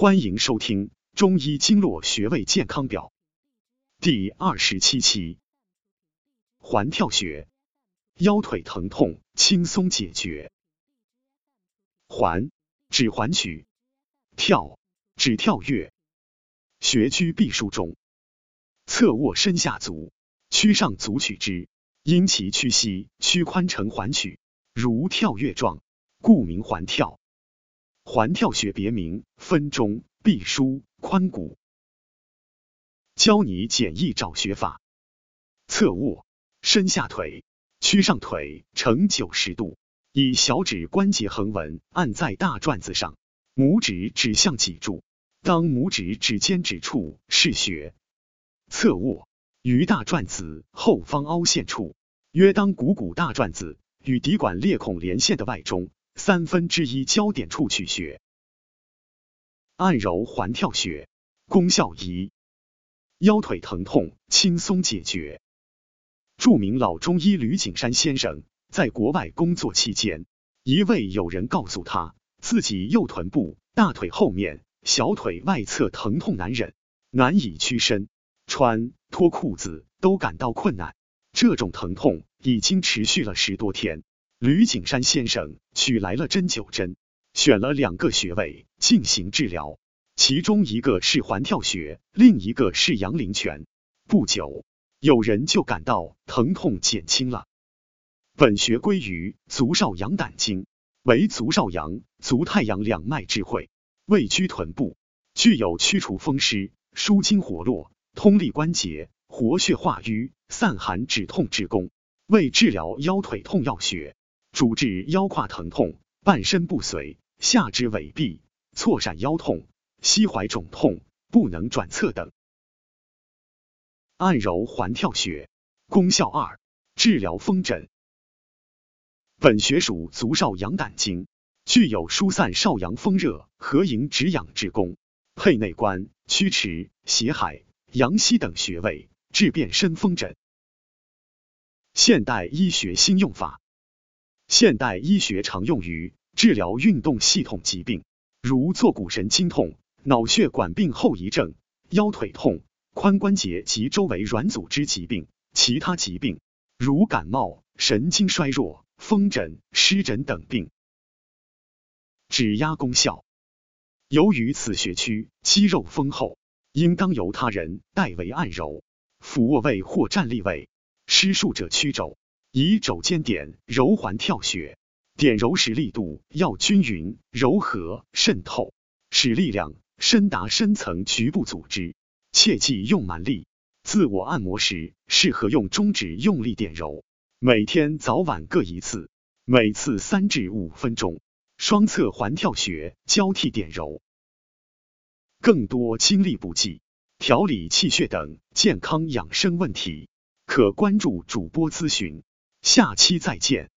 欢迎收听《中医经络穴位健康表》第二十七期。环跳穴，腰腿疼痛轻松解决。环指环曲，跳指跳跃。穴居臂枢中，侧卧身下足，屈上足取之，因其屈膝屈髋成环曲，如跳跃状，故名环跳。环跳穴别名分中、臂舒、髋骨。教你简易找穴法：侧卧，伸下腿，屈上腿呈九十度，以小指关节横纹按在大转子上，拇指指向脊柱，当拇指指尖指处是穴。侧卧于大转子后方凹陷处，约当股骨大转子与骶管裂孔连线的外中。三分之一焦点处取穴，按揉环跳穴，功效一：腰腿疼痛轻松解决。著名老中医吕景山先生在国外工作期间，一位友人告诉他，自己右臀部、大腿后面、小腿外侧疼痛难忍，难以屈伸，穿脱裤子都感到困难。这种疼痛已经持续了十多天。吕景山先生取来了针灸针，选了两个穴位进行治疗，其中一个是环跳穴，另一个是阳陵泉。不久，有人就感到疼痛减轻了。本穴归于足少阳胆经，为足少阳、足太阳两脉之会，位居臀部，具有驱除风湿、舒筋活络、通利关节、活血化瘀、散寒止痛之功，为治疗腰腿痛要穴。主治腰胯疼痛、半身不遂、下肢痿痹、错闪腰痛、膝踝肿痛、不能转侧等。按揉环跳穴，功效二：治疗风疹。本穴属足少阳胆经，具有疏散少阳风热、和营止痒之功，配内关、曲池、血海、阳溪等穴位，治变身风疹。现代医学新用法。现代医学常用于治疗运动系统疾病，如坐骨神经痛、脑血管病后遗症、腰腿痛、髋关节及周围软组织疾病、其他疾病，如感冒、神经衰弱、风疹、湿疹等病。指压功效，由于此穴区肌肉丰厚，应当由他人代为按揉，俯卧位或站立位，施术者屈肘。以肘尖点揉环跳穴，点揉时力度要均匀、柔和、渗透，使力量深达深层局部组织，切忌用蛮力。自我按摩时，适合用中指用力点揉，每天早晚各一次，每次三至五分钟。双侧环跳穴交替点揉。更多精力补剂、调理气血等健康养生问题，可关注主播咨询。下期再见。